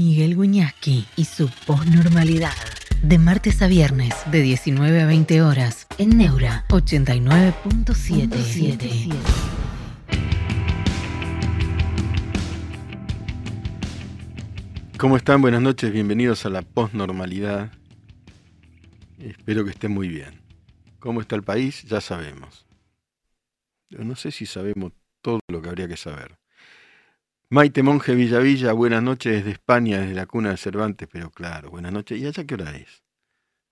Miguel Guñasqui y su posnormalidad. De martes a viernes, de 19 a 20 horas, en Neura 89.77. ¿Cómo están? Buenas noches, bienvenidos a la posnormalidad. Espero que estén muy bien. ¿Cómo está el país? Ya sabemos. No sé si sabemos todo lo que habría que saber. Maite Monje Villavilla, buenas noches desde España, desde la cuna de Cervantes, pero claro, buenas noches. ¿Y allá qué hora es?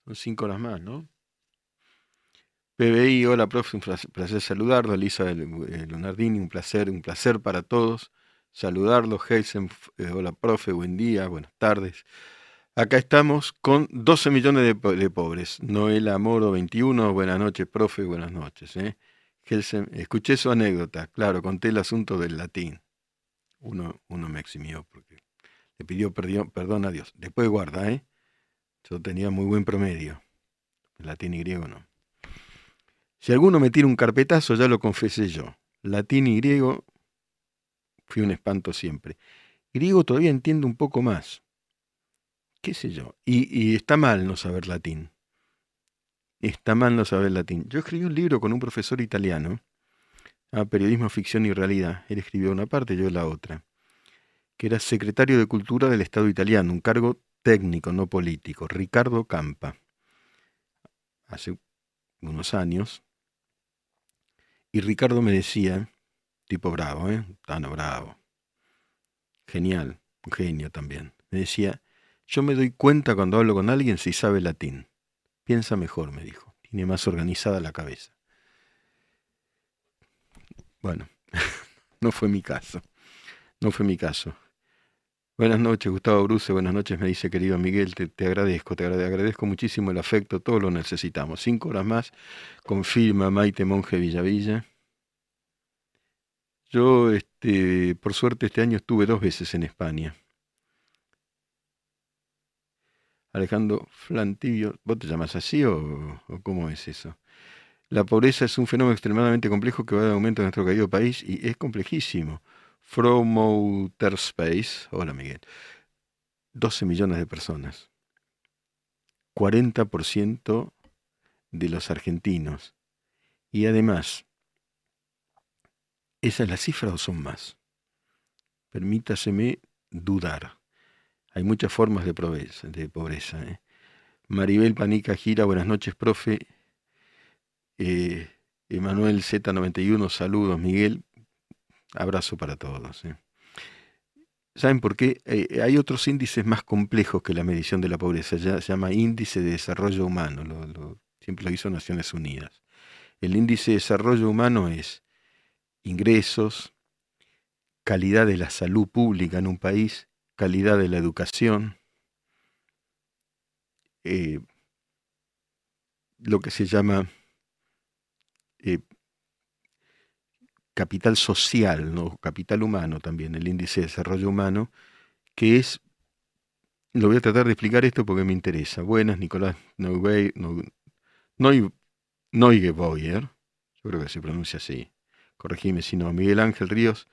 Son cinco horas más, ¿no? PBI, hola profe, un placer saludarlo. Elisa Leonardini, un placer, un placer para todos saludarlo. Heisen, eh, hola profe, buen día, buenas tardes. Acá estamos con 12 millones de, pobres. Noela Moro 21, buenas noches profe, buenas noches. ¿eh? escuché su anécdota, claro, conté el asunto del latín uno, uno me eximió porque le pidió perdón, a Dios. Después guarda, ¿eh? Yo tenía muy buen promedio. Latín y griego no. Si alguno me tira un carpetazo, ya lo confesé yo. Latín y griego fui un espanto siempre. Griego todavía entiendo un poco más. ¿Qué sé yo? Y, y está mal no saber latín. Está mal no saber latín. Yo escribí un libro con un profesor italiano a Periodismo, Ficción y Realidad. Él escribió una parte, yo la otra. Que era secretario de Cultura del Estado italiano, un cargo técnico, no político. Ricardo Campa. Hace unos años. Y Ricardo me decía, tipo bravo, ¿eh? Tan bravo. Genial, un genio también. Me decía, yo me doy cuenta cuando hablo con alguien si sabe latín. Piensa mejor, me dijo. Tiene más organizada la cabeza. Bueno, no fue mi caso. No fue mi caso. Buenas noches, Gustavo Bruce. Buenas noches, me dice querido Miguel. Te, agradezco, te agradezco muchísimo el afecto. Todo lo necesitamos. Cinco horas más. Confirma Maite Monje Villavilla. Yo, este, por suerte, este año estuve dos veces en España. Alejandro Flantibio, ¿vos te llamas así o cómo es eso? La pobreza es un fenómeno extremadamente complejo que va de aumento en nuestro querido país y es complejísimo. From Outer Space, hola Miguel, 12 millones de personas, 40% de los argentinos. Y además, ¿esa es la cifra o son más? Permítaseme dudar. Hay muchas formas de pobreza. ¿eh? Maribel Panica Gira, buenas noches, profe. Eh, Emanuel Z91, saludos. Miguel, abrazo para todos. ¿eh? ¿Saben por qué? Eh, hay otros índices más complejos que la medición de la pobreza. Ya, se llama índice de desarrollo humano. Lo, siempre lo hizo Naciones Unidas. El índice de desarrollo humano es ingresos, calidad de la salud pública en un país, calidad de la educación, lo que se llama eh, capital social, ¿no? capital humano también, el índice de desarrollo humano, que es, lo voy a tratar de explicar esto porque me interesa. Buenas, Nicolás Neugeboyer, yo creo que se pronuncia así, corregime si no, Miguel Ángel Ríos.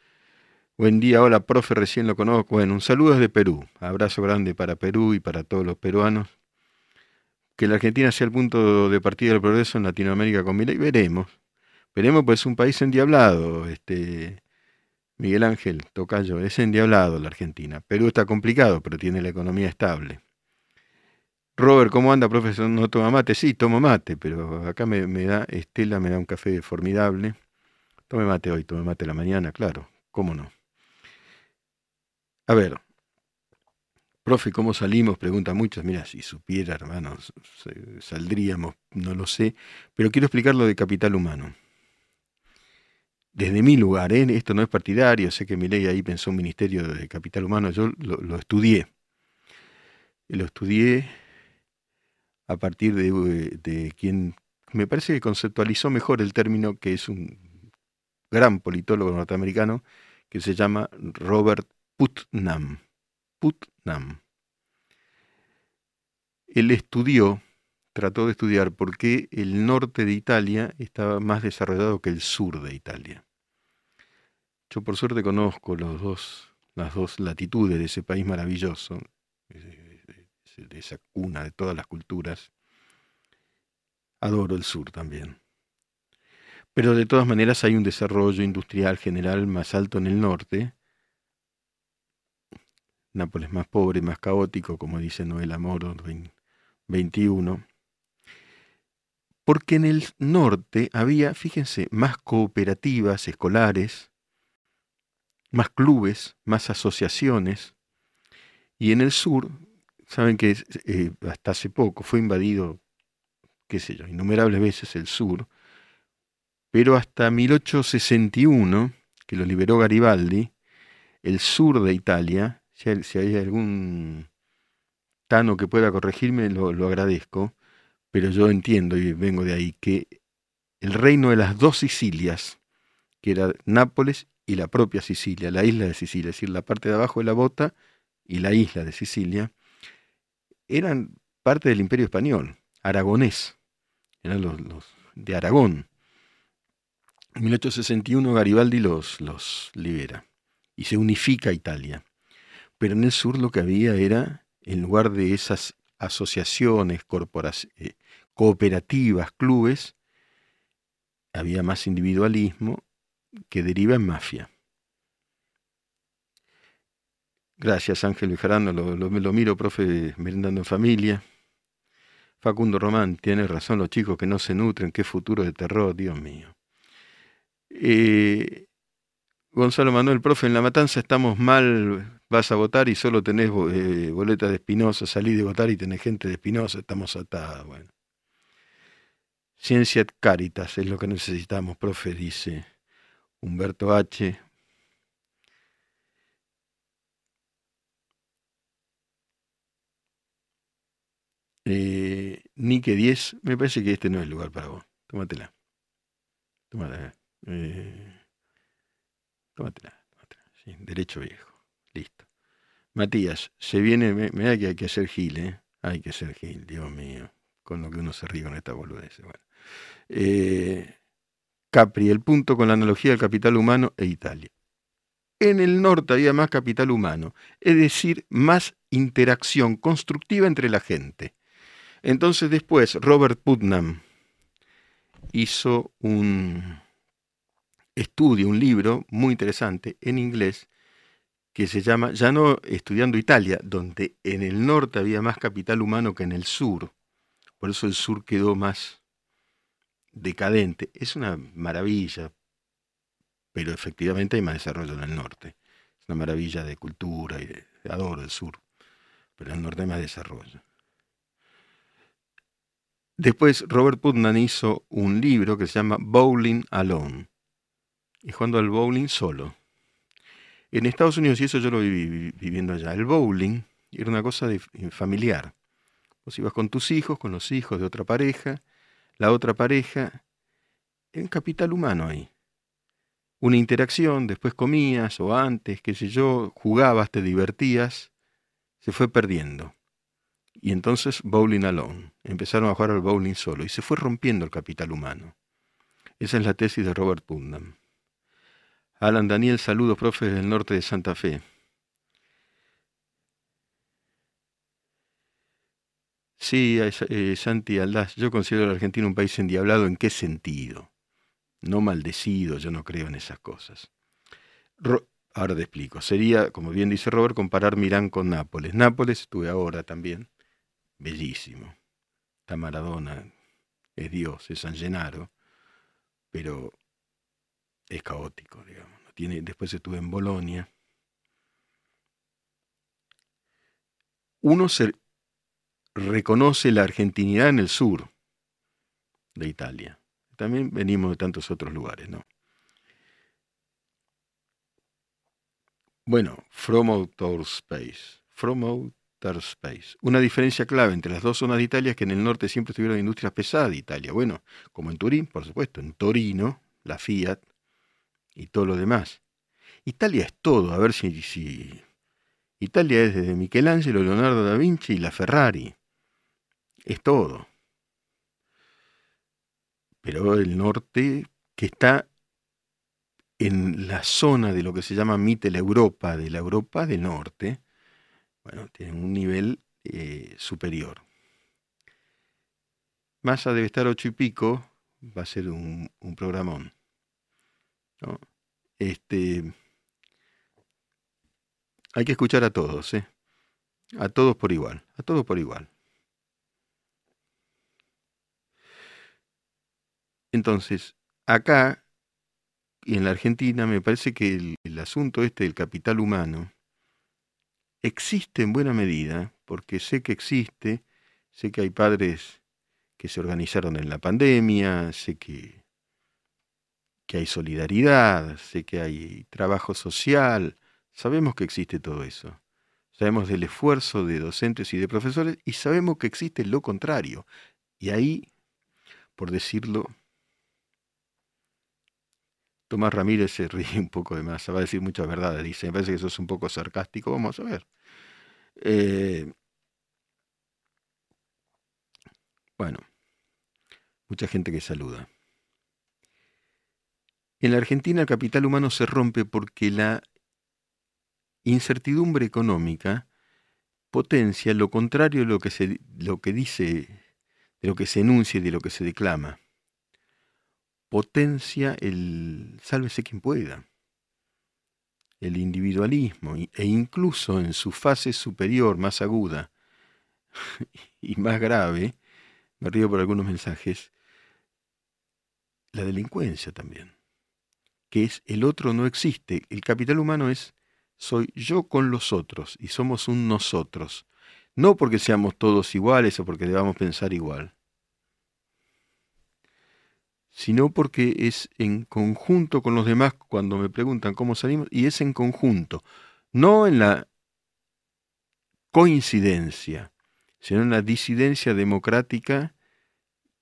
Buen día, hola profe, recién lo conozco. Bueno, un saludo desde Perú. Abrazo grande para Perú y para todos los peruanos que la Argentina sea el punto de partida del progreso en Latinoamérica con y veremos. Veremos, pues es un país endiablado, este, Miguel Ángel Tocayo, es endiablado la Argentina. Perú está complicado, pero tiene la economía estable. Robert, ¿cómo anda, profesor? ¿No toma mate? Sí, tomo mate, pero acá me, me da, Estela me da un café formidable. Tome mate hoy, tome mate la mañana, claro, ¿cómo no? A ver, Profe, ¿cómo salimos? Pregunta muchos. Mira, si supiera, hermanos, saldríamos, no lo sé. Pero quiero explicar lo de capital humano. Desde mi lugar, ¿eh? esto no es partidario, sé que mi ley ahí pensó un ministerio de capital humano, yo lo, estudié. Lo estudié a partir de, de quien me parece que conceptualizó mejor el término, que es un gran politólogo norteamericano, que se llama Robert Putnam. Putnam. Él estudió, trató de estudiar por qué el norte de Italia estaba más desarrollado que el sur de Italia. Yo por suerte conozco los dos las dos latitudes de ese país maravilloso, de esa cuna de todas las culturas. Adoro el sur también. Pero de todas maneras hay un desarrollo industrial general más alto en el norte. Nápoles más pobre, más caótico, como dice Noel Amoro, 21 porque en el norte había, fíjense, más cooperativas escolares, más clubes, más asociaciones, y en el sur, saben que eh, hasta hace poco fue invadido, qué sé yo, innumerables veces el sur, pero hasta 1861, que lo liberó Garibaldi, el sur de Italia, si hay, algún tano que pueda corregirme, lo agradezco, pero yo entiendo y vengo de ahí que el reino de las dos Sicilias, que era Nápoles y la propia Sicilia, la isla de Sicilia, es decir, la parte de abajo de la bota y la isla de Sicilia, eran parte del imperio español, aragonés, eran los, de Aragón. En 1861 Garibaldi los, los libera y se unifica Italia. Pero en el sur lo que había era, en lugar de esas asociaciones, eh, cooperativas, clubes, había más individualismo que deriva en mafia. Gracias, Ángel Bejarano, lo, lo, miro, profe, merendando en familia. Facundo Román, tiene razón los chicos que no se nutren, qué futuro de terror, Dios mío. Eh, Gonzalo Manuel, profe, en La Matanza estamos mal, vas a votar y solo tenés eh, boletas de Espinosa, salí de votar y tenés gente de Espinosa, estamos atados. Bueno. Ciencia Caritas es lo que necesitamos, profe, dice Humberto H. Eh, Nike 10, me parece que este no es el lugar para vos. Tómatela. Tómatela. Eh, tómatela, tómatela. Derecho viejo. Listo. Matías, se viene, me, da que hay que hacer gil, ¿eh? Hay que hacer gil, Dios mío. Con lo que uno se ríe con esta boludez. Bueno. Eh, Capri, el punto con la analogía del capital humano e Italia. En el norte había más capital humano, es decir, más interacción constructiva entre la gente. Entonces después Robert Putnam hizo un estudio, un libro muy interesante en inglés que se llama Ya no estudiando Italia, donde en el norte había más capital humano que en el sur. Por eso el sur quedó más decadente. Es una maravilla, pero efectivamente hay más desarrollo en el norte. Es una maravilla de cultura y de, adoro el sur, pero en el norte hay más desarrollo. Después Robert Putnam hizo un libro que se llama Bowling Alone, y jugando al bowling solo. En Estados Unidos, y eso yo lo viví viviendo allá, el bowling era una cosa de, familiar. Vos ibas con tus hijos, con los hijos de otra pareja, la otra pareja, en capital humano ahí. Una interacción, después comías o antes, qué sé yo, jugabas, te divertías, se fue perdiendo. Y entonces bowling alone. Empezaron a jugar al bowling solo y se fue rompiendo el capital humano. Esa es la tesis de Robert Putnam. Alan Daniel, saludos, profe del norte de Santa Fe. Sí, eh, Santi Aldaz, yo considero a la Argentina un país endiablado. ¿En qué sentido? No maldecido, yo no creo en esas cosas. ahora te explico. Sería, como bien dice Robert, comparar Milán con Nápoles. Nápoles, estuve ahora también, bellísimo. Está Maradona, es Dios, es San Gennaro, pero es caótico, digamos. después estuve en Bolonia. Uno se, reconoce la argentinidad en el sur de Italia. También venimos de tantos otros lugares, ¿no? Bueno, From Outer Space. From Outer Space. Una diferencia clave entre las dos zonas de Italia es que en el norte siempre estuvieron industrias pesadas de Italia. Bueno, como en Turín, por supuesto, en Torino, la Fiat y todo lo demás. Italia es todo, a ver si. Italia es desde Michelangelo, Leonardo da Vinci y la Ferrari es todo. Pero el norte, que está en la zona de lo que se llama Mittel Europa, de la Europa del Norte, bueno, tienen un nivel eh, superior. Massa debe estar ocho y pico, va a ser un, programón. Este, hay que escuchar a todos, ¿eh? a todos por igual, a todos por igual. Entonces, acá y en la Argentina me parece que el, asunto este del capital humano existe en buena medida, porque sé que existe, sé que hay padres que se organizaron en la pandemia, sé que, que hay solidaridad, sé que hay trabajo social, sabemos que existe todo eso. Sabemos del esfuerzo de docentes y de profesores y sabemos que existe lo contrario. Y ahí, por decirlo, Tomás Ramírez se ríe un poco de más, va a decir muchas verdades, dice, me parece que eso es un poco sarcástico, vamos a ver. Eh, bueno, mucha gente que saluda. En la Argentina el capital humano se rompe porque la incertidumbre económica potencia lo contrario de lo que, se, lo que dice, de lo que se enuncia y de lo que se declama. Potencia el sálvese quien pueda, el individualismo e incluso en su fase superior, más aguda y más grave, me río por algunos mensajes, la delincuencia también, que es el otro no existe, el capital humano es soy yo con los otros y somos un nosotros, no porque seamos todos iguales o porque debamos pensar igual, sino porque es en conjunto con los demás cuando me preguntan cómo salimos, y es en conjunto, no en la coincidencia, sino en la disidencia democrática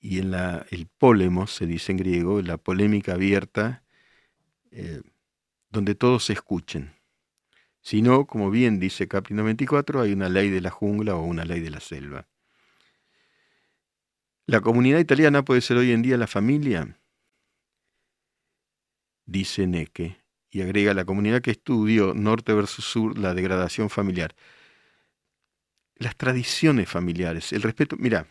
y en la, el polemos, se dice en griego, la polémica abierta, eh, donde todos se escuchen. Si no, como bien dice Capri 94, hay una ley de la jungla o una ley de la selva. ¿La comunidad italiana puede ser hoy en día la familia? Dice Neque, y agrega la comunidad que estudió norte versus sur la degradación familiar. Las tradiciones familiares, el respeto. Mira,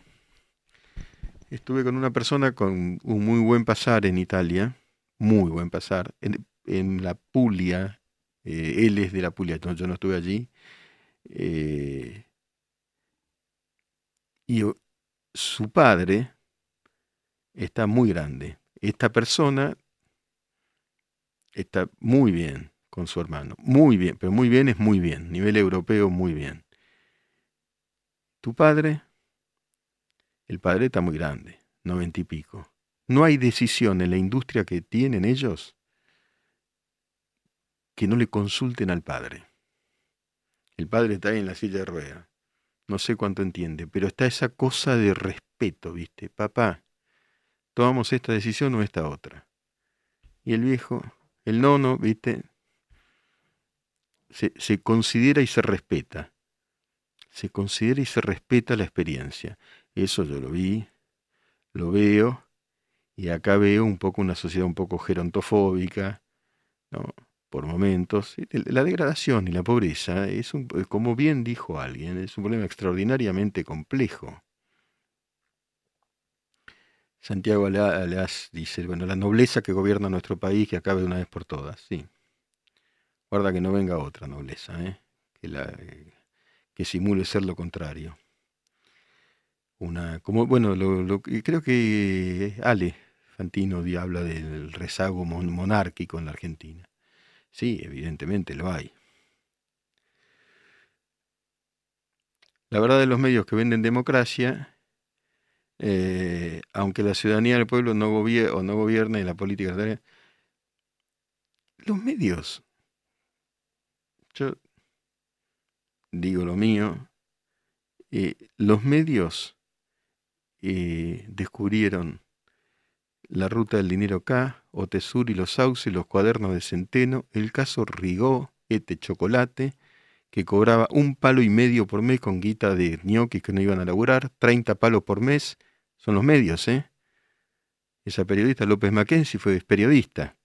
estuve con una persona con un muy buen pasar en Italia, muy buen pasar, en, la Puglia, eh, él es de la Puglia, yo no estuve allí. Eh, y su padre está muy grande. Esta persona está muy bien con su hermano. Muy bien, pero muy bien es muy bien. Nivel europeo, muy bien. Tu padre, el padre está muy grande, noventa y pico. No hay decisión en la industria que tienen ellos que no le consulten al padre. El padre está ahí en la silla de ruedas no sé cuánto entiende, pero está esa cosa de respeto, ¿viste? Papá, tomamos esta decisión o esta otra. Y el viejo, el nono, ¿viste? Se, se considera y se respeta. Se considera y se respeta la experiencia. Eso yo lo vi, lo veo, y acá veo un poco una sociedad un poco gerontofóbica, ¿no? por momentos. La degradación y la pobreza es, un, como bien dijo alguien, es un problema extraordinariamente complejo. Santiago Aleas dice, bueno, la nobleza que gobierna nuestro país que acabe de una vez por todas, sí. Guarda que no venga otra nobleza, ¿eh? que, la, que simule ser lo contrario. Una, como, bueno, creo que Ale Fantino habla del rezago monárquico en la Argentina. Sí, evidentemente lo hay. La verdad de los medios que venden democracia, eh, aunque la ciudadanía del pueblo no, gobierna o no gobierna en la política, los medios, yo digo lo mío, eh, los medios eh, descubrieron la ruta del dinero K, Otesur y los sauces, los cuadernos de Centeno, el caso Rigó, este chocolate, que cobraba un palo y medio por mes con guita de ñoquis que no iban a laburar, 30 palos por mes, son los medios, ¿eh? Esa periodista López Mackenzie fue periodista.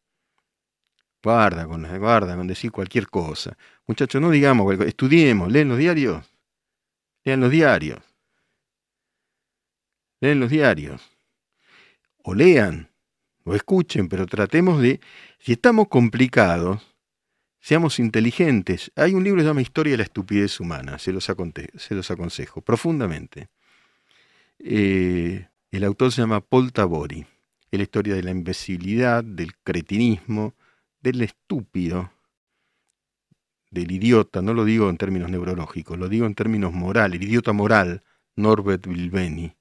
Guarda con, guarda con decir cualquier cosa. Muchachos, no digamos, estudiemos, leen los diarios. Lean los diarios. Leen los diarios. O lean, o escuchen, pero tratemos de, si estamos complicados, seamos inteligentes. Hay un libro que se llama Historia de la estupidez humana, se los, se los aconsejo profundamente. Eh, el autor se llama Paul Tabori. Es la historia de la imbecilidad, del cretinismo, del estúpido, del idiota, no lo digo en términos neurológicos, lo digo en términos morales, el idiota moral, Norbert Bilbeni.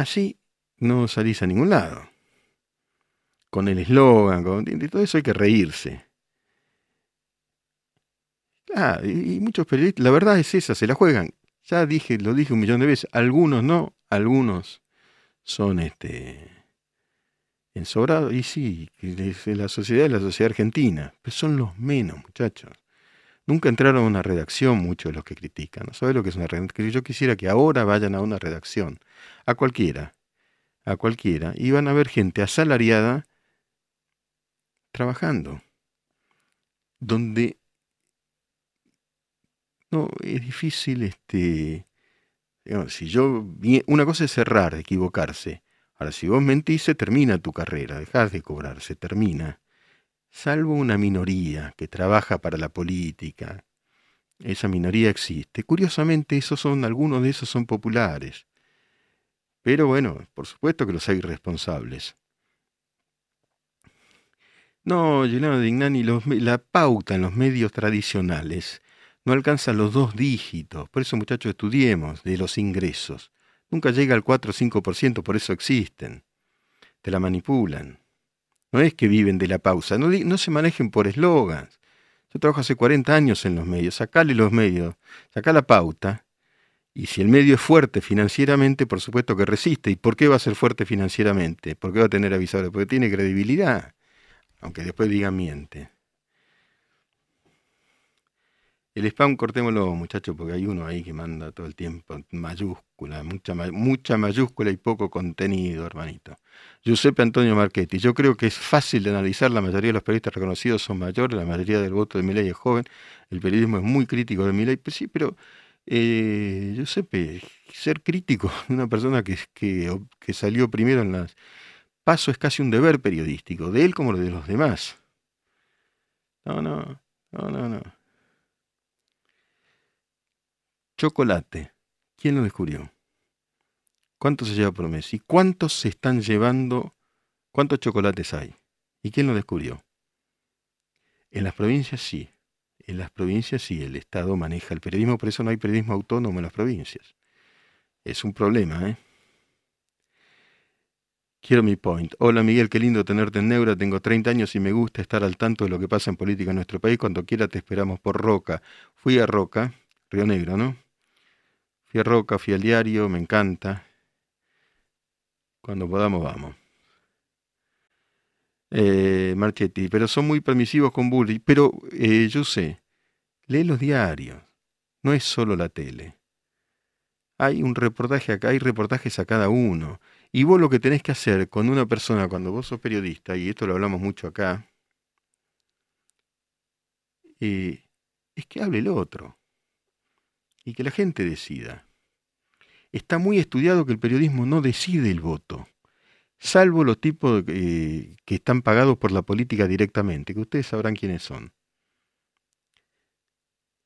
Así no salís a ningún lado. Con el eslogan, con todo eso hay que reírse. Ah, y muchos periodistas, la verdad es esa, se la juegan. Ya dije, lo dije un millón de veces, algunos no, algunos son este ensobrados, y sí, la sociedad es la sociedad argentina, pero son los menos, muchachos. Nunca entraron a una redacción muchos de los que critican. ¿No lo que es una redacción? Yo quisiera que ahora vayan a una redacción, a cualquiera, a cualquiera, y van a ver gente asalariada trabajando, donde no, es difícil, este, si yo, una cosa es cerrar, equivocarse. Ahora, si vos mentís, se termina tu carrera, dejás de cobrar, se termina. Salvo una minoría que trabaja para la política. Esa minoría existe. Curiosamente, esos son, algunos de esos son populares. Pero bueno, por supuesto que los hay responsables. No, Gennaro Dignani, la pauta en los medios tradicionales no alcanza los dos dígitos. Por eso, muchachos, estudiemos de los ingresos. Nunca llega al 4 o 5%, por eso existen. Te la manipulan. No es que viven de la pausa, no, no se manejen por eslogans. Yo trabajo hace 40 años en los medios, sacale los medios, saca la pauta, y si el medio es fuerte financieramente, por supuesto que resiste. ¿Y por qué va a ser fuerte financieramente? ¿Por qué va a tener avisadores? Porque tiene credibilidad, aunque después diga miente. El spam cortémoslo, muchachos, porque hay uno ahí que manda todo el tiempo mayúscula, mucha, mucha mayúscula y poco contenido, hermanito. Giuseppe Antonio Marchetti, yo creo que es fácil de analizar, la mayoría de los periodistas reconocidos son mayores, la mayoría del voto de Milei es joven, el periodismo es muy crítico de Milei, pues sí, pero eh, Giuseppe, ser crítico de una persona que, que, que salió primero en las... Paso es casi un deber periodístico, de él como de los demás. No, no, no, no, no. Chocolate. ¿Quién lo descubrió? ¿Cuánto se lleva por mes? ¿Y cuántos se están llevando? ¿Cuántos chocolates hay? ¿Y quién lo descubrió? En las provincias sí. En las provincias sí, el Estado maneja el periodismo, por eso no hay periodismo autónomo en las provincias. Es un problema, ¿eh? Quiero mi point. Hola Miguel, qué lindo tenerte en Neura. Tengo 30 años y me gusta estar al tanto de lo que pasa en política en nuestro país. Cuando quiera te esperamos por Roca. Fui a Roca, Río Negro, ¿no? Fui Roca, fui al diario, me encanta. Cuando podamos, vamos. Eh, Marchetti, pero son muy permisivos con bullying. Pero eh, yo sé, lee los diarios, no es solo la tele. Hay un reportaje acá, hay reportajes a cada uno. Y vos lo que tenés que hacer con una persona cuando vos sos periodista, y esto lo hablamos mucho acá, eh, es que hable el otro y que la gente decida. Está muy estudiado que el periodismo no decide el voto, salvo los tipos eh, que están pagados por la política directamente, que ustedes sabrán quiénes son.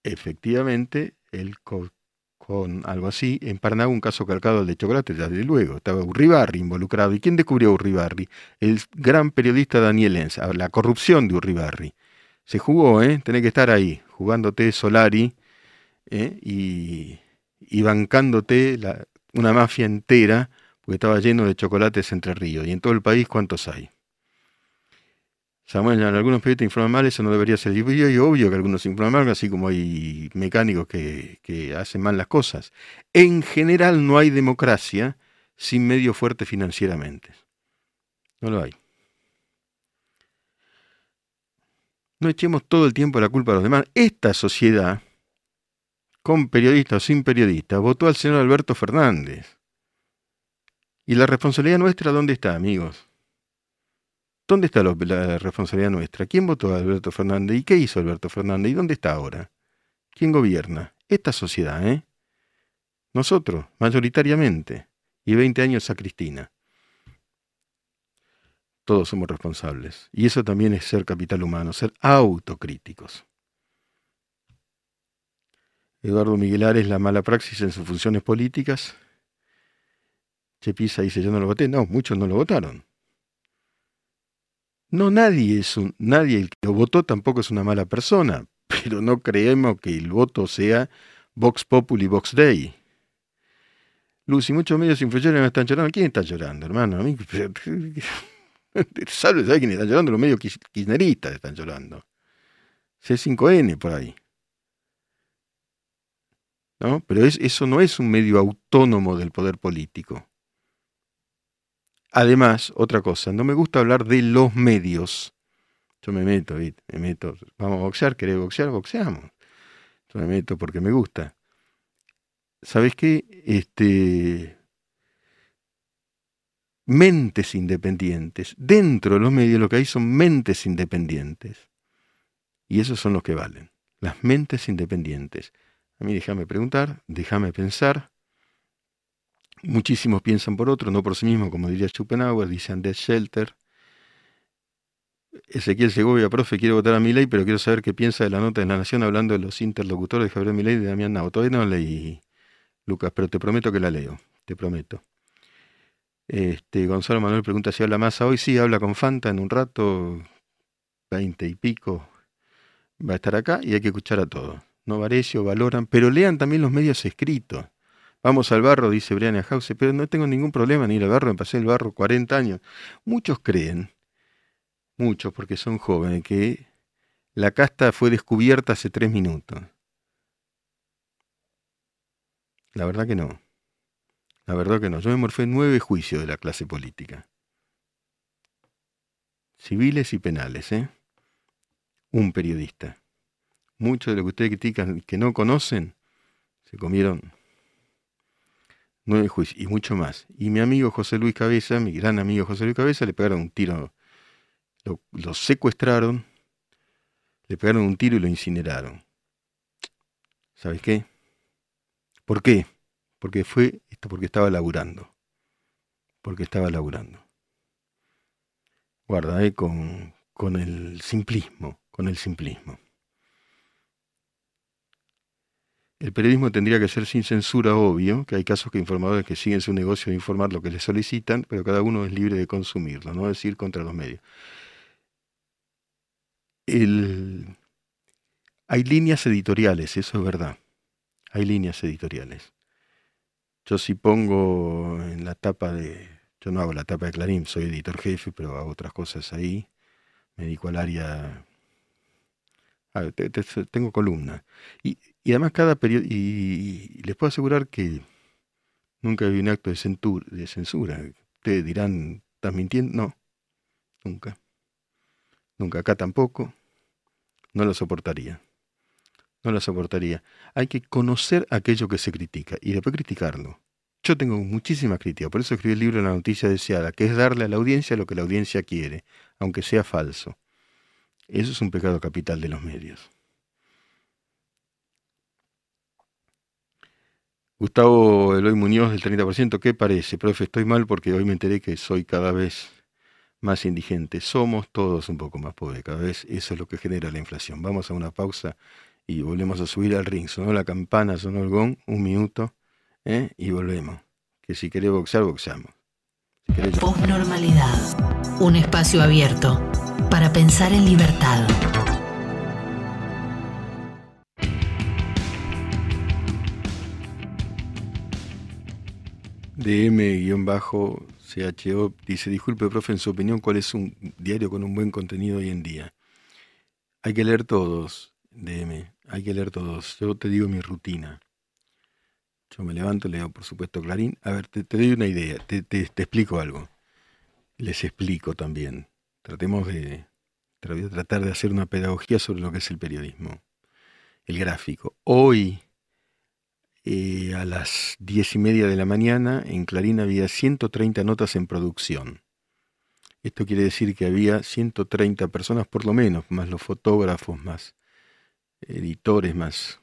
Efectivamente, el con algo así, en Paraná un caso calcado al de chocolate, desde luego, estaba Urribarri involucrado. ¿Y quién descubrió Urribarri? El gran periodista Daniel Enz, la corrupción de Urribarri. Se jugó, ¿eh? Tenés que estar ahí, jugándote Solari ¿eh? y, bancándote una mafia entera, porque estaba lleno de chocolates entre ríos. Y en todo el país, ¿cuántos hay? Samuel, en algunos periodistas informan mal, eso no debería ser. Y obvio que algunos informan mal, así como hay mecánicos que, que hacen mal las cosas. En general no hay democracia sin medio fuerte financieramente. No lo hay. No echemos todo el tiempo la culpa a los demás. Esta sociedad con periodista o sin periodista, votó al señor Alberto Fernández. ¿Y la responsabilidad nuestra dónde está, amigos? ¿Dónde está la responsabilidad nuestra? ¿Quién votó a Alberto Fernández? ¿Y qué hizo Alberto Fernández? ¿Y dónde está ahora? ¿Quién gobierna? Esta sociedad, ¿eh? Nosotros, mayoritariamente. Y 20 años a Cristina. Todos somos responsables. Y eso también es ser capital humano, ser autocríticos. Eduardo Miguel Ares, la mala praxis en sus funciones políticas. Chepisa dice, yo no lo voté. No, muchos no lo votaron. No, nadie es un, nadie el que lo votó tampoco es una mala persona, pero no creemos que el voto sea Vox Populi Vox Dei. Luz y muchos medios influyentes me están llorando. ¿Quién está llorando, hermano? A ¿Sabes quién está llorando? Los medios kirchneristas están llorando. C5N por ahí. Pero eso no es un medio autónomo del poder político. Además, otra cosa, no me gusta hablar de los medios. Yo me meto, me meto. Vamos a boxear, ¿querés boxear? Boxeamos. Yo me meto porque me gusta. ¿Sabes qué? Este, mentes independientes. Dentro de los medios lo que hay son mentes independientes. Y esos son los que valen. Las mentes independientes. A mí déjame preguntar, déjame pensar, Muchísimos piensan por otro, no por sí mismos, como diría Schopenhauer, dice Andrés Shelter. Ezequiel Segovia, profe, quiero votar a mi ley, pero quiero saber qué piensa de la nota de la Nación hablando de los interlocutores de Javier Milei y de Damián Nau. Todavía no leí, Lucas, pero te prometo que la leo, te prometo. Este, Gonzalo Manuel pregunta si habla masa hoy. Sí, habla con Fanta en un rato, veinte y pico. Va a estar acá y hay que escuchar a todos. No Varecio, valoran, pero lean también los medios escritos. Vamos al barro, dice Brianna House, pero no tengo ningún problema en ir al barro, me pasé el barro 40 años. Muchos creen, muchos porque son jóvenes, que la casta fue descubierta hace tres minutos. La verdad que no. La verdad que no. Yo me morfé nueve juicios de la clase política. Civiles y penales, ¿eh? Un periodista. Muchos de lo que ustedes critican que no conocen, se comieron nueve juicios y mucho más. Y mi amigo José Luis Cabeza, mi gran amigo José Luis Cabeza, le pegaron un tiro, lo, secuestraron, le pegaron un tiro y lo incineraron. ¿Sabes qué? ¿Por qué? Porque fue esto porque estaba laburando. Porque estaba laburando. Guarda, eh, con, con el simplismo, con el simplismo. El periodismo tendría que ser sin censura, obvio, que hay casos que informadores que siguen su negocio de informar lo que les solicitan, pero cada uno es libre de consumirlo, no decir contra los medios. Hay líneas editoriales, eso es verdad. Hay líneas editoriales. Yo si pongo en la tapa de... Yo no hago la tapa de Clarín, soy editor jefe, pero hago otras cosas ahí. Me dedico al área... tengo columna. Y y además cada periodo, y, les puedo asegurar que nunca vi un acto de, censura. De censura. Ustedes dirán, ¿estás mintiendo? No, nunca. Nunca, acá tampoco. No lo soportaría. No lo soportaría. Hay que conocer aquello que se critica y después criticarlo. Yo tengo muchísima crítica, por eso escribí el libro La noticia deseada, que es darle a la audiencia lo que la audiencia quiere, aunque sea falso. Eso es un pecado capital de los medios. Gustavo Eloy Muñoz del 30%, ¿qué parece? Profe, estoy mal porque hoy me enteré que soy cada vez más indigente. Somos todos un poco más pobres, cada vez eso es lo que genera la inflación. Vamos a una pausa y volvemos a subir al ring. Sonó la campana, sonó el gong, un minuto, ¿eh? y volvemos. Que si querés boxear, boxeamos. Postnormalidad. Un espacio abierto para pensar en libertad. DM-CHO dice, disculpe, profe, en su opinión, ¿cuál es un diario con un buen contenido hoy en día? Hay que leer todos, DM, hay que leer todos. Yo te digo mi rutina. Yo me levanto, leo, por supuesto, Clarín. A ver, te, doy una idea, te, te, explico algo. Les explico también. Tratemos de, de tratar de hacer una pedagogía sobre lo que es el periodismo. El gráfico. Hoy eh, a las diez y media de la mañana en Clarín había 130 notas en producción. Esto quiere decir que había 130 personas por lo menos, más los fotógrafos, más editores, más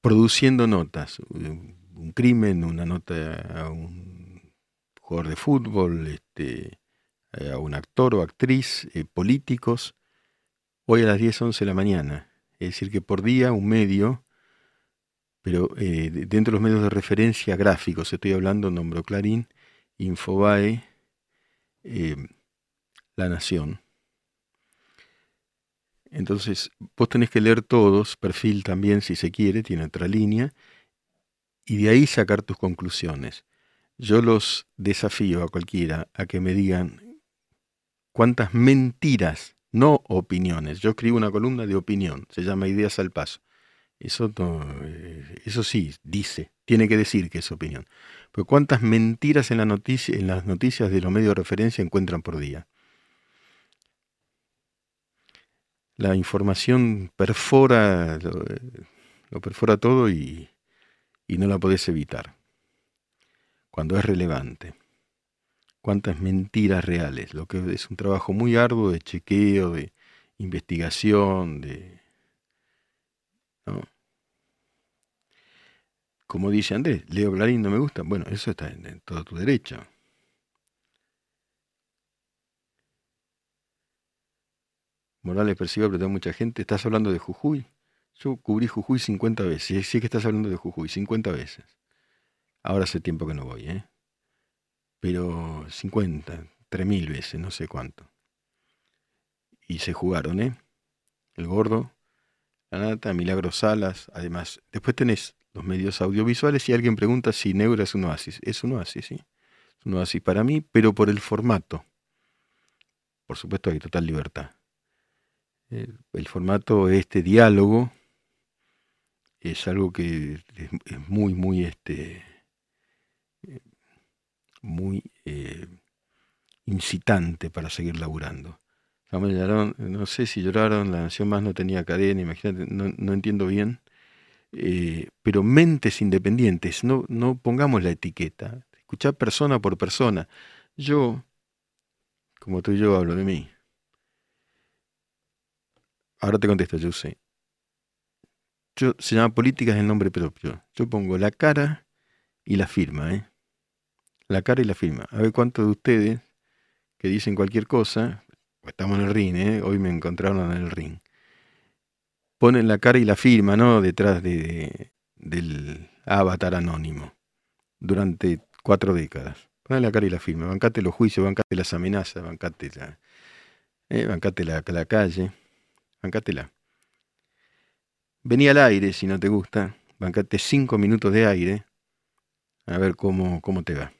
produciendo notas. Un crimen, una nota a un jugador de fútbol, este, a un actor o actriz, eh, políticos, hoy a las 10, 11 de la mañana. Es decir, que por día un medio, pero eh, dentro de los medios de referencia gráficos, estoy hablando, nombro Clarín, Infobae, eh, La Nación. Entonces, vos tenés que leer todos, perfil también si se quiere, tiene otra línea, y de ahí sacar tus conclusiones. Yo los desafío a cualquiera a que me digan cuántas mentiras, no opiniones. Yo escribo una columna de opinión, se llama Ideas al Paso. Eso, eh, eso sí, dice, tiene que decir que es opinión. Pero cuántas mentiras en, la noticia, en las noticias de los medios de referencia encuentran por día. La información perfora, lo, perfora todo y, y no la podés evitar. Cuando es relevante. Cuántas mentiras reales. Lo que es un trabajo muy arduo de chequeo, de investigación, de como dice Andrés, Leo Clarín no me gusta. Bueno, eso está en, todo tu derecho. Morales percibe pero mucha gente. ¿Estás hablando de Jujuy? Yo cubrí Jujuy 50 veces. Sí que estás hablando de Jujuy, 50 veces. Ahora hace tiempo que no voy, ¿eh? Pero 50, 3000 veces, no sé cuánto. Y se jugaron, ¿eh? El gordo, la nata, Milagro Salas, además. Después tenés los medios audiovisuales y alguien pregunta si Neura es un oasis. Es un oasis, sí. Es un oasis para mí, pero por el formato. Por supuesto hay total libertad. El, formato de este diálogo es algo que es, muy, muy, este, muy eh, incitante para seguir laburando. No sé si lloraron, la Nación Más no tenía cadena, imagínate, no, entiendo bien. Eh, pero mentes independientes, no, no pongamos la etiqueta, escuchar persona por persona. Yo, como tú y yo hablo de mí. Ahora te contesto, yo sé. Yo, se llama política es el nombre propio. Yo pongo la cara y la firma, ¿eh? La cara y la firma. A ver cuántos de ustedes que dicen cualquier cosa, estamos en el ring, ¿eh? hoy me encontraron en el ring. Ponen la cara y la firma, ¿no? Detrás de, del avatar anónimo. Durante cuatro décadas. Ponen la cara y la firma. Bancate los juicios, bancate las amenazas, bancate la, eh, bancate la, la calle. Bancatela. Vení al aire si no te gusta. Bancate cinco minutos de aire. A ver cómo, cómo te va.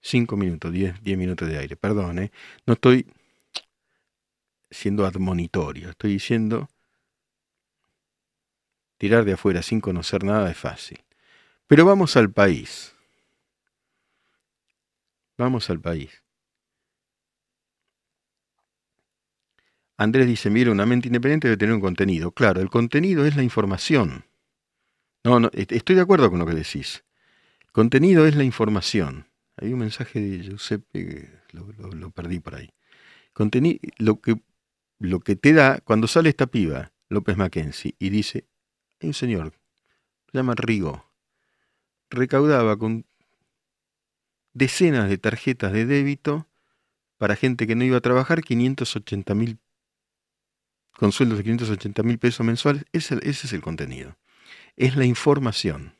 Cinco minutos, diez, diez minutos de aire. Perdón, ¿eh? No estoy siendo admonitorio, estoy diciendo tirar de afuera sin conocer nada es fácil. Pero vamos al país. Vamos al país. Andrés dice, mira, una mente independiente debe tener un contenido. Claro, el contenido es la información. No, no, estoy de acuerdo con lo que decís. El contenido es la información. Hay un mensaje de Giuseppe, lo, lo perdí por ahí. Contenido, lo que lo que te da, cuando sale esta piba, López Mackenzie, y dice, hay un señor, se llama Rigo, recaudaba con decenas de tarjetas de débito para gente que no iba a trabajar 580 mil, con sueldos de 580 mil pesos mensuales, ese, ese es el contenido, es la información.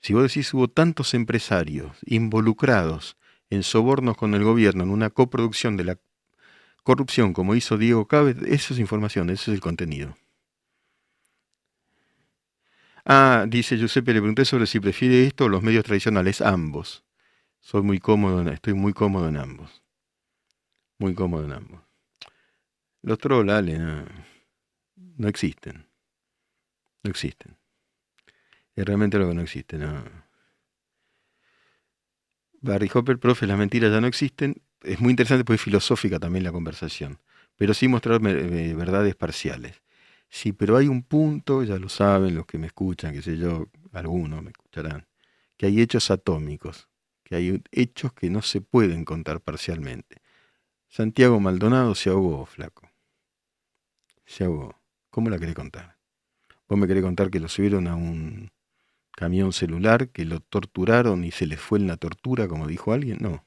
Si vos decís hubo tantos empresarios involucrados en sobornos con el gobierno, en una coproducción de la corrupción, como hizo Diego Cávez, eso es información, eso es el contenido. Ah, dice Giuseppe, le pregunté sobre si prefiere esto o los medios tradicionales, ambos. Soy muy cómodo, estoy muy cómodo en ambos. Muy cómodo en ambos. Los trolls, no, existen. No existen. Es realmente lo que no existe, no. Barry Hopper, profe, las mentiras ya no existen es muy interesante porque es filosófica también la conversación, pero sí mostrar eh, verdades parciales. Sí, pero hay un punto, ya lo saben los que me escuchan, qué sé yo, algunos me escucharán, que hay hechos atómicos que hay hechos que no se pueden contar parcialmente. Santiago Maldonado se ahogó, flaco. Se ahogó. ¿Cómo la querés contar? ¿Vos me querés contar que lo subieron a un camión celular, que lo torturaron y se le fue en la tortura, como dijo alguien? No,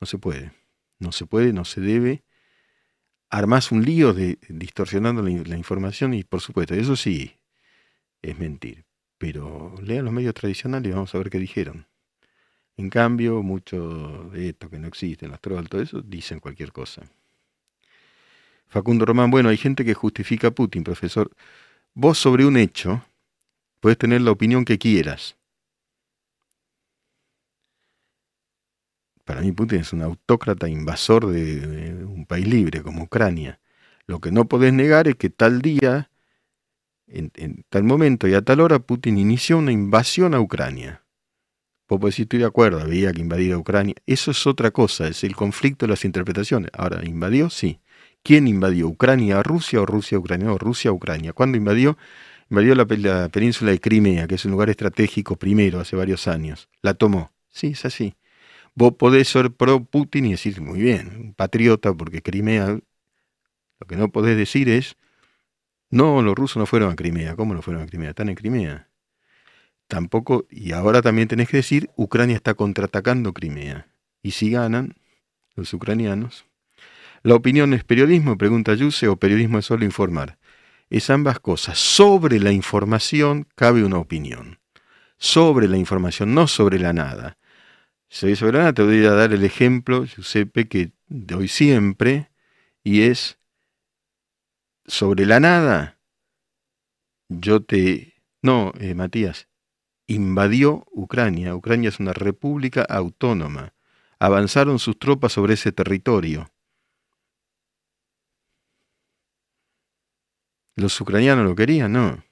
no se puede. No se puede, no se debe. Armás un lío de, distorsionando la, información y por supuesto, eso sí es mentir. Pero lean los medios tradicionales y vamos a ver qué dijeron. En cambio, mucho de esto que no existen, las trolls, todo eso, dicen cualquier cosa. Facundo Román, bueno, hay gente que justifica a Putin, profesor. Vos sobre un hecho puedes tener la opinión que quieras. Para mí Putin es un autócrata invasor de, un país libre como Ucrania. Lo que no podés negar es que tal día, en, tal momento y a tal hora, Putin inició una invasión a Ucrania. Vos podés decir, estoy de acuerdo, había que invadir a Ucrania. Eso es otra cosa, es el conflicto de las interpretaciones. Ahora, ¿invadió? Sí. ¿Quién invadió? ¿Ucrania a Rusia o Rusia a Ucrania? No, Rusia a Ucrania. ¿Cuándo invadió? Invadió la, la, península de Crimea, que es un lugar estratégico primero, hace varios años. La tomó. Sí, es así. Vos podés ser pro Putin y decir, muy bien, un patriota, porque Crimea, lo que no podés decir es, no, los rusos no fueron a Crimea. ¿Cómo no fueron a Crimea? Están en Crimea tampoco, y ahora también tenés que decir, Ucrania está contraatacando Crimea. Y si ganan los ucranianos. ¿La opinión es periodismo? Pregunta Yuse, o periodismo es solo informar. Es ambas cosas. Sobre la información cabe una opinión. Sobre la información, no sobre la nada. La nada, te voy a dar el ejemplo, Giuseppe, que doy siempre, y es sobre la nada. Yo te... No, eh, Matías, invadió Ucrania. Ucrania es una república autónoma. Avanzaron sus tropas sobre ese territorio. ¿Los ucranianos lo querían? No.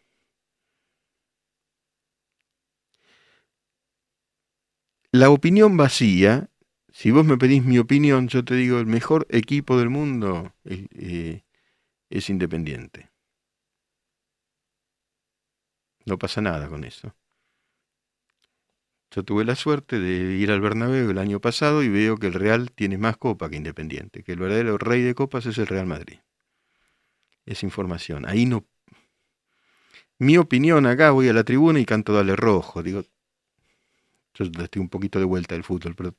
La opinión vacía, si vos me pedís mi opinión, yo te digo, el mejor equipo del mundo eh, es independiente. No pasa nada con eso. Yo tuve la suerte de ir al Bernabéu el año pasado y veo que el Real tiene más copa que Independiente, que el verdadero rey de copas es el Real Madrid. Es información. Ahí no... Mi opinión acá, voy a la tribuna y canto Dale Rojo. Digo, yo estoy un poquito de vuelta del fútbol, pero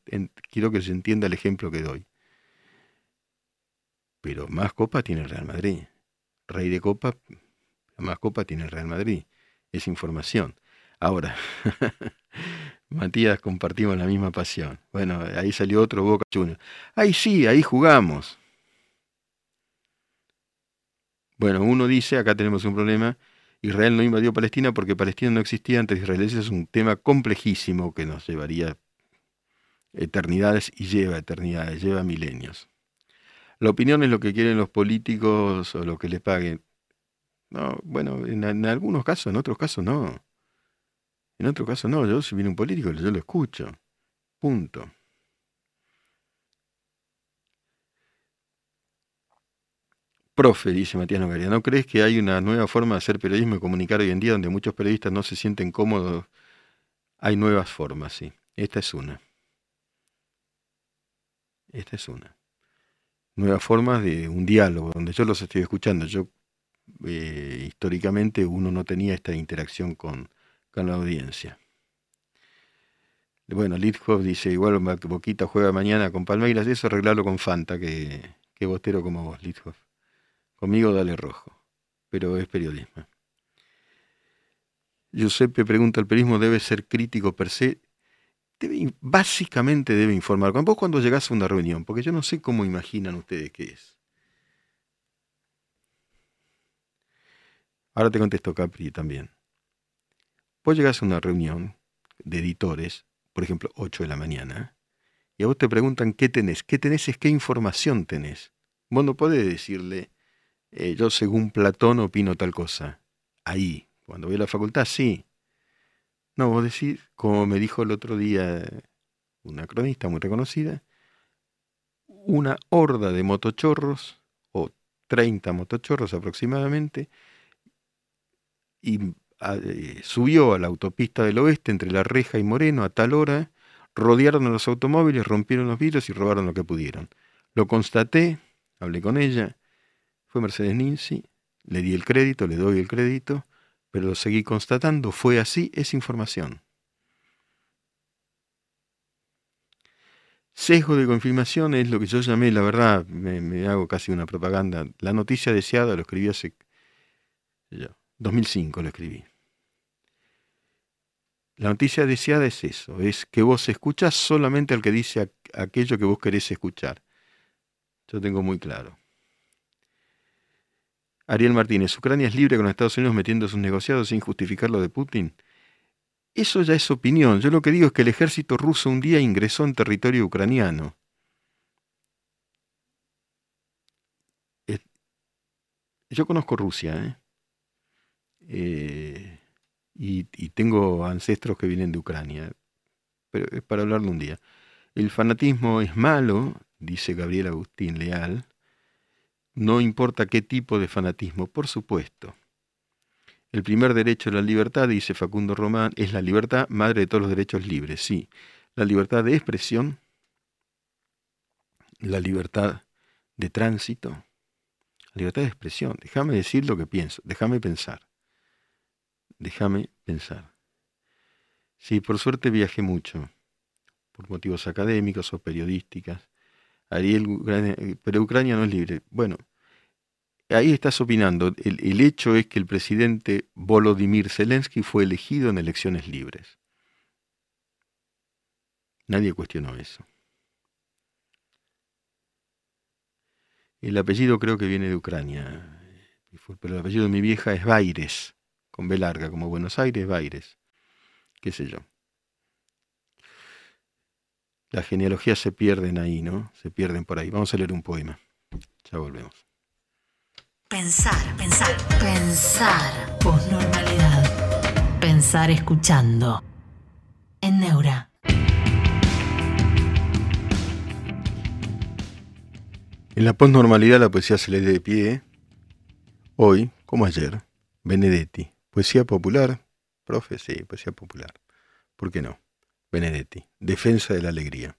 quiero que se entienda el ejemplo que doy. Pero más copa tiene el Real Madrid. Rey de copa, más copa tiene el Real Madrid. Es información. Ahora, Matías compartimos la misma pasión. Bueno, ahí salió otro Boca Juniors. Ahí sí, ahí jugamos. Bueno, uno dice, acá tenemos un problema, Israel no invadió Palestina porque Palestina no existía antes Israel. Es un tema complejísimo que nos llevaría eternidades y lleva eternidades, lleva milenios. La opinión es lo que quieren los políticos o lo que les paguen. No, bueno, en algunos casos, en otros casos no. En otro caso no, yo si viene un político, yo lo escucho. Punto. Profe, dice Matías Nogaria, ¿no crees que hay una nueva forma de hacer periodismo y comunicar hoy en día donde muchos periodistas no se sienten cómodos? Hay nuevas formas, sí. Esta es una. Esta es una. Nuevas formas de un diálogo, donde yo los estoy escuchando. Yo, eh, históricamente, uno no tenía esta interacción con, con la audiencia. Bueno, Lidhoff dice, igual Boquita juega mañana con Palmeiras, eso arreglarlo con Fanta, que, que bostero como vos, Lidhoff. Conmigo dale rojo, pero es periodismo. Giuseppe pregunta, ¿el periodismo debe ser crítico per se? básicamente debe informar. Vos cuando llegás a una reunión, porque yo no sé cómo imaginan ustedes qué es. Ahora te contesto, Capri, también. Vos llegás a una reunión de editores, por ejemplo, 8 de la mañana, y a vos te preguntan qué tenés. ¿Qué tenés es qué información tenés? Vos no podés decirle, eh, yo según Platón opino tal cosa. Ahí, cuando voy a la facultad, sí. No, vos decís, como me dijo el otro día una cronista muy reconocida, una horda de motochorros, o 30 motochorros aproximadamente, y eh, subió a la autopista del oeste entre La Reja y Moreno a tal hora, rodearon a los automóviles, rompieron los vidrios y robaron lo que pudieron. Lo constaté, hablé con ella, fue Mercedes Ninzi, le di el crédito, le doy el crédito, pero lo seguí constatando, fue así, es información. Sesgo de confirmación es lo que yo llamé, la verdad, me, hago casi una propaganda. La noticia deseada lo escribí hace 2005, lo escribí. La noticia deseada es eso, es que vos escuchas solamente al que dice aquello que vos querés escuchar. Yo tengo muy claro. Ariel Martínez, Ucrania es libre con Estados Unidos metiendo sus negociados sin justificar lo de Putin. Eso ya es opinión. Yo lo que digo es que el ejército ruso un día ingresó en territorio ucraniano. Yo conozco Rusia, ¿eh? Eh, y, y, tengo ancestros que vienen de Ucrania, pero es para hablarlo un día. El fanatismo es malo, dice Gabriel Agustín Leal, no importa qué tipo de fanatismo, por supuesto. El primer derecho a la libertad, dice Facundo Román, es la libertad, madre de todos los derechos libres, sí. La libertad de expresión, la libertad de tránsito, la libertad de expresión. Déjame decir lo que pienso, déjame pensar. Déjame pensar. Sí, por suerte viajé mucho, por motivos académicos o periodísticas. Ariel, pero Ucrania no es libre. Bueno, ahí estás opinando. El, hecho es que el presidente Volodymyr Zelensky fue elegido en elecciones libres. Nadie cuestionó eso. El apellido creo que viene de Ucrania, pero el apellido de mi vieja es Baires, con B larga, como Buenos Aires, Baires, qué sé yo. Las genealogías se pierden ahí, ¿no? Se pierden por ahí. Vamos a leer un poema. Ya volvemos. Pensar, pensar, pensar. Posnormalidad. Pensar escuchando. En Neura. En la posnormalidad la poesía se lee de pie. Hoy, como ayer, Benedetti. Poesía popular. Profe, sí, poesía popular. ¿Por qué no? Benedetti. Defensa de la alegría.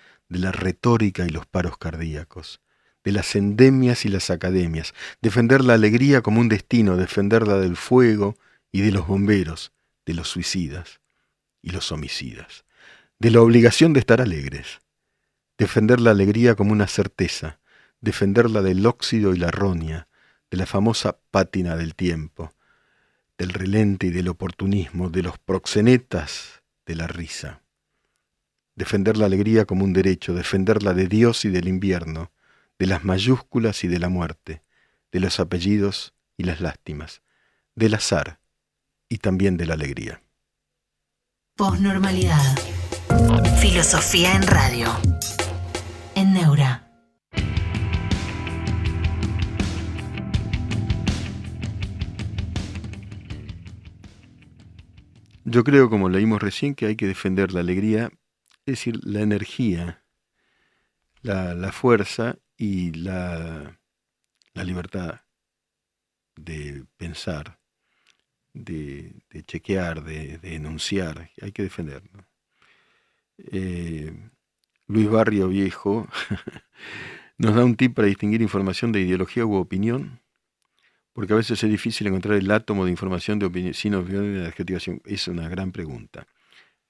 de la retórica y los paros cardíacos, de las endemias y las academias, defender la alegría como un destino, defenderla del fuego y de los bomberos, de los suicidas y los homicidas, de la obligación de estar alegres, defender la alegría como una certeza, defenderla del óxido y la roña, de la famosa pátina del tiempo, del relente y del oportunismo, de los proxenetas de la risa defender la alegría como un derecho, defenderla de Dios y del invierno, de las mayúsculas y de la muerte, de los apellidos y las lástimas, del azar y también de la alegría. Posnormalidad. Filosofía en radio. En Neura. Yo creo, como leímos recién, que hay que defender la alegría es decir, la energía, la, fuerza y la, libertad de pensar, de, chequear, de, enunciar, hay que defenderlo. Eh, Luis Barrio Viejo nos da un tip para distinguir información de ideología u opinión, porque a veces es difícil encontrar el átomo de información de opinión sin opinión de adjetivación. Es una gran pregunta,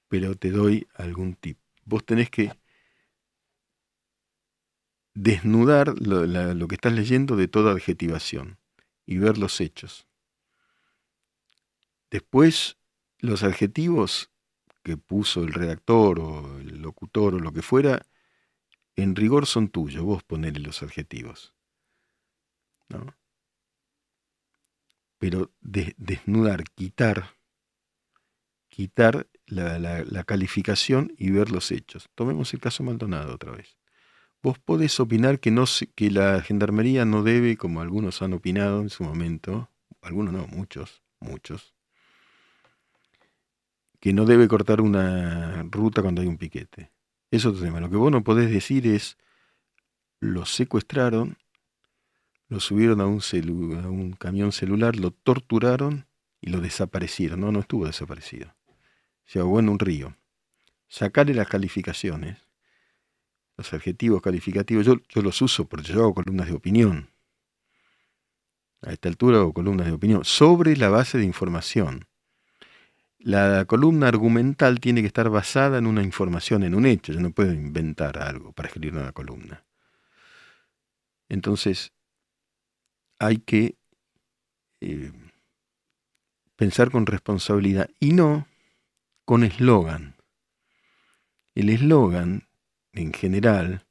pero te doy algún tip vos tenés que desnudar lo, que estás leyendo de toda adjetivación y ver los hechos. Después, los adjetivos que puso el redactor o el locutor o lo que fuera, en rigor son tuyos, vos ponele los adjetivos. Pero desnudar, quitar, quitar la, calificación y ver los hechos. Tomemos el caso Maldonado otra vez. Vos podés opinar que, no, que la gendarmería no debe, como algunos han opinado en su momento, algunos no, muchos, muchos, que no debe cortar una ruta cuando hay un piquete. Es otro tema. Lo que vos no podés decir es, lo secuestraron, lo subieron a un, a un camión celular, lo torturaron y lo desaparecieron. No, no estuvo desaparecido. Se ahogó en un río. Sacarle las calificaciones, los adjetivos calificativos, yo, yo los uso porque yo hago columnas de opinión. A esta altura hago columnas de opinión sobre la base de información. La columna argumental tiene que estar basada en una información, en un hecho. Yo no puedo inventar algo para escribir una columna. Entonces, hay que eh, pensar con responsabilidad y no con eslogan. El eslogan, en general,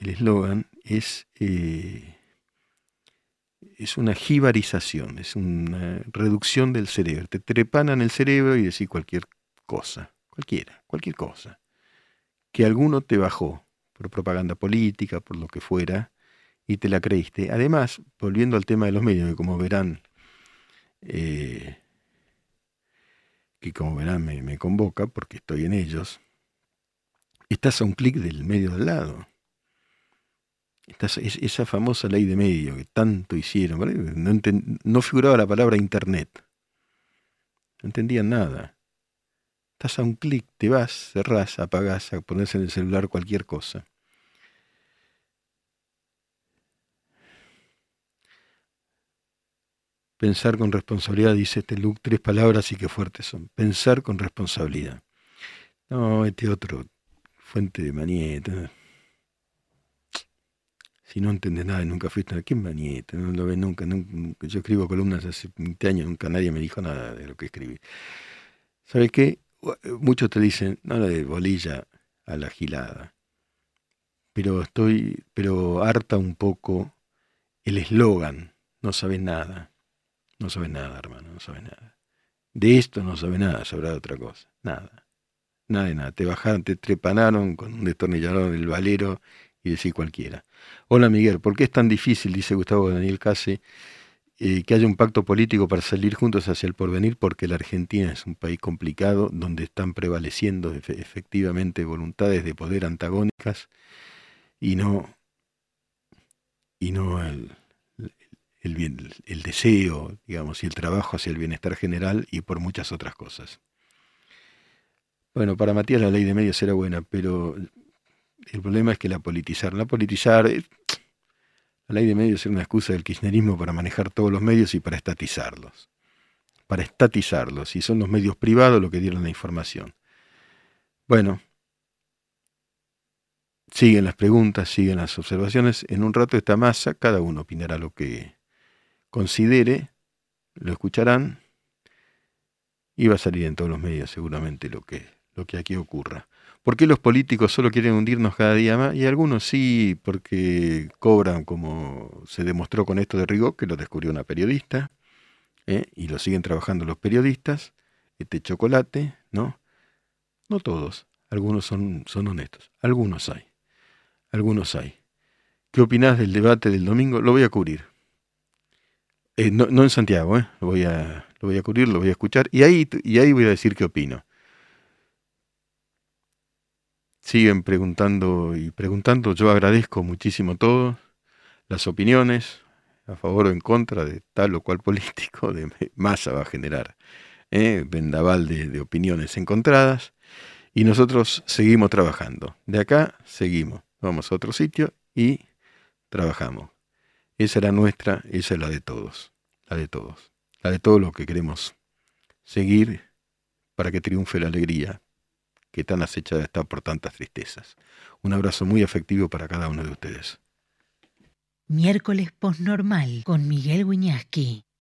el eslogan es, eh, es una jibarización, es una reducción del cerebro. Te trepanan el cerebro y decís cualquier cosa, cualquiera, cualquier cosa, que alguno te bajó por propaganda política, por lo que fuera, y te la creíste. Además, volviendo al tema de los medios, que como verán, eh, que como verán me, convoca porque estoy en ellos, estás a un clic del medio del lado. Esa famosa ley de medio que tanto hicieron, no, no figuraba la palabra internet. No entendían nada. Estás a un clic, te vas, cerrás, apagás, a en el celular cualquier cosa. Pensar con responsabilidad, dice este look, tres palabras y qué fuertes son. Pensar con responsabilidad. No, este otro, fuente de manieta. Si no entiendes nada nunca fuiste a ¿quién manieta? No lo ves nunca, nunca, Yo escribo columnas hace 20 años, nunca nadie me dijo nada de lo que escribí. ¿Sabes qué? Muchos te dicen, no la de bolilla a la gilada. Pero estoy, pero harta un poco el eslogan, no sabes nada. No sabe nada, hermano, no sabe nada. De esto no sabe nada, sabrá otra cosa. Nada. Nada de nada. Te bajaron, te trepanaron con un destornillador del valero y decís cualquiera. Hola Miguel, ¿por qué es tan difícil, dice Gustavo Daniel Case, eh, que haya un pacto político para salir juntos hacia el porvenir? Porque la Argentina es un país complicado donde están prevaleciendo efectivamente voluntades de poder antagónicas y no, y no el, el, bien, el deseo, digamos, y el trabajo hacia el bienestar general y por muchas otras cosas. Bueno, para Matías la ley de medios era buena, pero el problema es que la politizar, la politizar, la ley de medios es una excusa del kirchnerismo para manejar todos los medios y para estatizarlos, para estatizarlos, y son los medios privados los que dieron la información. Bueno, siguen las preguntas, siguen las observaciones. En un rato esta masa, cada uno opinará lo que, considere, lo escucharán y va a salir en todos los medios seguramente lo que, lo que aquí ocurra. ¿Por qué los políticos solo quieren hundirnos cada día más? Y algunos sí, porque cobran, como se demostró con esto de Rigo, que lo descubrió una periodista, ¿eh? y lo siguen trabajando los periodistas, este chocolate, ¿no? No todos, algunos son, son honestos, algunos hay, algunos hay. ¿Qué opinás del debate del domingo? Lo voy a cubrir. Eh, no, en Santiago, ¿eh? lo, voy a, lo voy a cubrir, lo voy a escuchar y ahí, y ahí voy a decir qué opino. Siguen preguntando y preguntando. Yo agradezco muchísimo todo, las opiniones, a favor o en contra de tal o cual político, de masa va a generar ¿eh? vendaval de, de opiniones encontradas. Y nosotros seguimos trabajando. De acá seguimos. Vamos a otro sitio y trabajamos. Esa era nuestra, esa es la de todos, la de todos, la de todos los que queremos seguir para que triunfe la alegría que tan acechada está por tantas tristezas. Un abrazo muy afectivo para cada uno de ustedes. Miércoles Postnormal con Miguel Wiñaski.